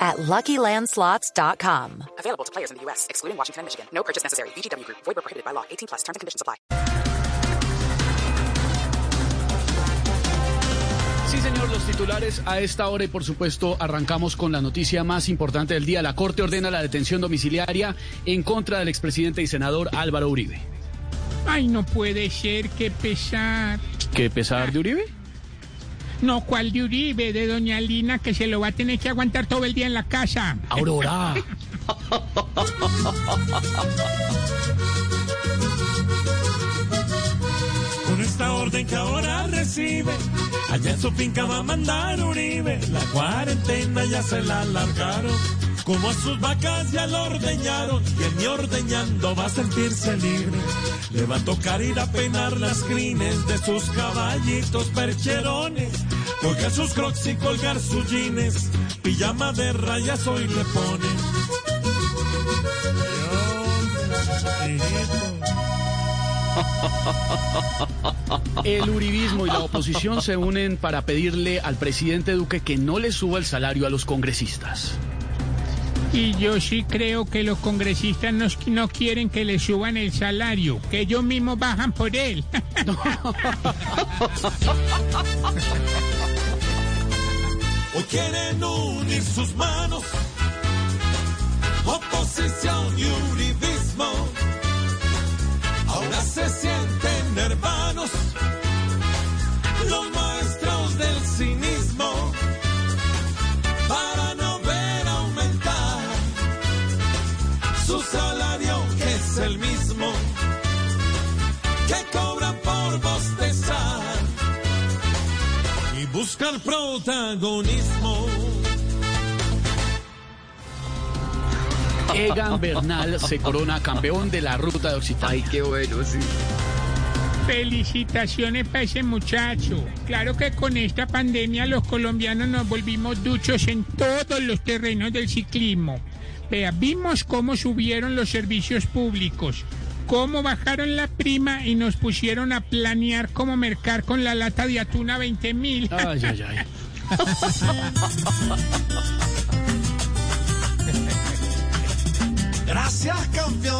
at LuckyLandSlots.com. Available to players in the U.S., excluding Washington and Michigan. No purchase necessary. VGW Group. Void prohibited by law. 18 plus. Terms and conditions apply. Sí, señor, los titulares a esta hora y por supuesto arrancamos con la noticia más importante del día. La Corte ordena la detención domiciliaria en contra del expresidente y senador Álvaro Uribe. Ay, no puede ser, qué pesar. ¿Qué pesar de Uribe? No, ¿cuál de Uribe? De Doña Lina, que se lo va a tener que aguantar todo el día en la casa. Aurora. Con esta orden que ahora recibe, allá en su finca va a mandar Uribe. La cuarentena ya se la alargaron, como a sus vacas ya lo ordeñaron. Y el ni ordeñando va a sentirse libre. Le va a tocar ir a penar las crines de sus caballitos percherones. Colgar sus crocs y colgar sus jeans. Pijama de rayas hoy le pone. El uribismo y la oposición se unen para pedirle al presidente Duque que no le suba el salario a los congresistas. Y yo sí creo que los congresistas no, no quieren que le suban el salario, que ellos mismos bajan por él. Hoy quieren unir sus manos, oposición y uribismo. Ahora se sienten hermanos, los maestros del cinismo, para no ver aumentar su salario, que es el mismo buscar protagonismo. Egan Bernal se corona campeón de la ruta de Occitania. qué bueno, sí. Felicitaciones para ese muchacho. Claro que con esta pandemia los colombianos nos volvimos duchos en todos los terrenos del ciclismo. Vea, vimos cómo subieron los servicios públicos, cómo bajaron la prima y nos pusieron a planear cómo mercar con la lata de atún a 20 mil. Ay, ay, ay. Gracias campeón